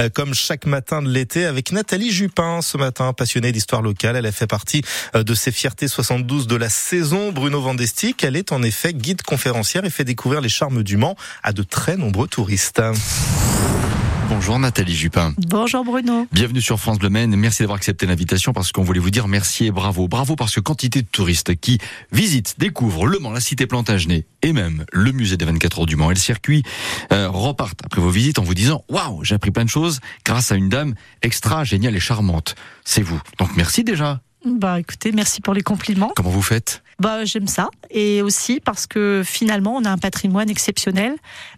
Euh, comme chaque matin de l'été avec Nathalie Jupin ce matin, passionnée d'histoire locale. Elle a fait partie euh, de ces fiertés 72 de la saison. Bruno Vandestick, elle est en effet guide conférencière et fait découvrir les charmes du Mans à de très nombreux touristes. Bonjour Nathalie Jupin. Bonjour Bruno. Bienvenue sur France Bleu Maine. Merci d'avoir accepté l'invitation parce qu'on voulait vous dire merci et bravo. Bravo parce que quantité de touristes qui visitent, découvrent Le Mans, la cité Plantagenet et même le musée des 24 heures du Mans et le circuit euh, repartent après vos visites en vous disant waouh, j'ai appris plein de choses grâce à une dame extra géniale et charmante. C'est vous. Donc merci déjà. Bah écoutez, merci pour les compliments. Comment vous faites? Bah j'aime ça et aussi parce que finalement on a un patrimoine exceptionnel,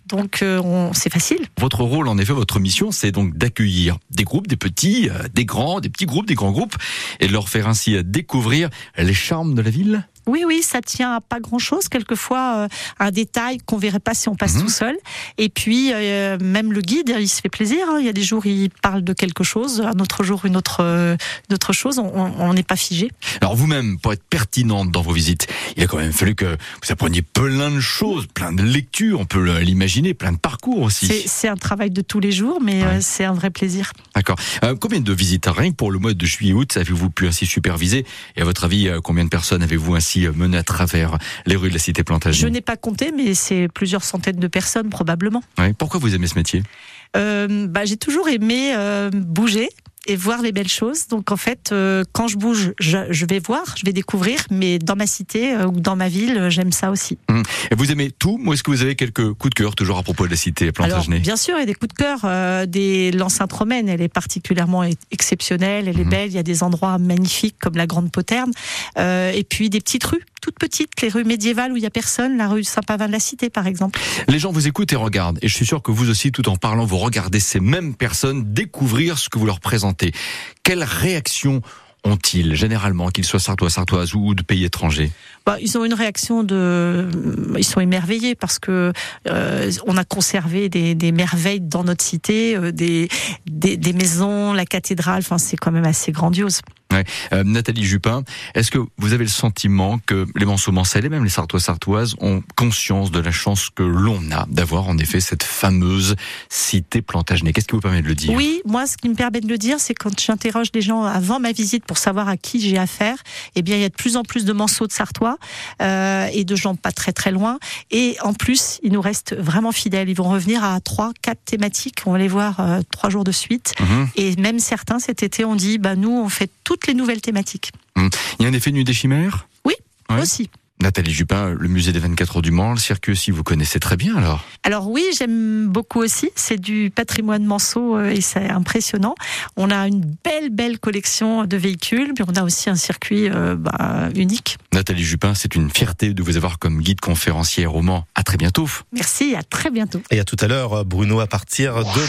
donc euh, on, c'est facile. Votre rôle, en effet, votre mission, c'est donc d'accueillir des groupes, des petits, euh, des grands, des petits groupes, des grands groupes, et de leur faire ainsi découvrir les charmes de la ville. Oui, oui, ça tient à pas grand-chose. Quelquefois, euh, un détail qu'on verrait pas si on passe Mhm. tout seul. Et puis, euh, même le guide, il se fait plaisir. hein. Il y a des jours, il parle de quelque chose, un autre jour, une autre, euh, une autre chose. On- n'est pas figé. Alors vous-même, pour être pertinente dans vos visites, il a quand même fallu que vous appreniez plein de choses, plein de lectures, on peut l'imaginer, plein de parcours aussi. C'est un travail de tous les jours, mais euh, Ouais. c'est un vrai plaisir. D'accord. Combien de visites rien que pour le mois de juillet-août avez-vous pu ainsi superviser? Et à votre avis, combien de personnes avez-vous ainsi euh, mené à travers les rues de la cité Je Plantagenet n'ai pas compté, mais c'est plusieurs centaines de personnes probablement. Ouais. Pourquoi vous aimez ce métier? Euh, bah, j'ai toujours aimé euh, bouger et voir les belles choses. Donc en fait, euh, quand je bouge, je, je vais voir, je vais découvrir, mais dans ma cité euh, ou dans ma ville, euh, j'aime ça aussi. Et vous aimez tout Ou est-ce que vous avez quelques coups de cœur toujours à propos de la cité Alors Plantagenet bien sûr, il y a des coups de cœur. Euh, des l'enceinte romaine, elle est particulièrement exceptionnelle, elle est Mhm. belle. Il y a des endroits magnifiques comme la Grande Poterne, Euh, et puis des petites rues, toutes petites, les rues médiévales où il y a personne, la rue Saint-Pavin de la Cité par exemple. Les gens vous écoutent et regardent. Et je suis sûr que vous aussi, tout en parlant, vous regardez ces mêmes personnes découvrir ce que vous leur présentez. Quelle réaction ont-ils généralement, qu'ils soient sartois, sartoises ou de pays étrangers? Bah, ils ont une réaction de, ils sont émerveillés parce que euh, on a conservé des, des merveilles dans notre cité, euh, des, des des maisons, la cathédrale. Enfin, c'est quand même assez grandiose. Euh, Nathalie Jupin, est-ce que vous avez le sentiment que les Manceaux-Mancel et même les Sartois sartoises ont conscience de la chance que l'on a d'avoir en effet cette fameuse cité Plantagenet? Qu'est-ce qui vous permet de le dire? Oui, moi, ce qui me permet de le dire, c'est quand j'interroge les gens avant ma visite pour savoir à qui j'ai affaire, eh bien, il y a de plus en plus de manceaux de Sartois euh, et de gens pas très très loin. Et en plus, ils nous restent vraiment fidèles. Ils vont revenir à trois, quatre thématiques. On va les voir euh, trois jours de suite. Mhm. Et même certains cet été ont dit, bah nous, on fait toutes les nouvelles thématiques Il y a un effet nuit des chimères? Ouais. aussi. Nathalie Jupin, le musée des 24 heures du Mans, le circuit aussi, vous connaissez très bien alors Alors oui, j'aime beaucoup aussi. C'est du patrimoine manceau euh, et c'est impressionnant. On a une belle, belle collection de véhicules, mais on a aussi un circuit euh, bah, unique. Nathalie Jupin, c'est une fierté de vous avoir comme guide conférencière au Mans. À très bientôt. Merci, à très bientôt. Et à tout à l'heure, Bruno, à partir de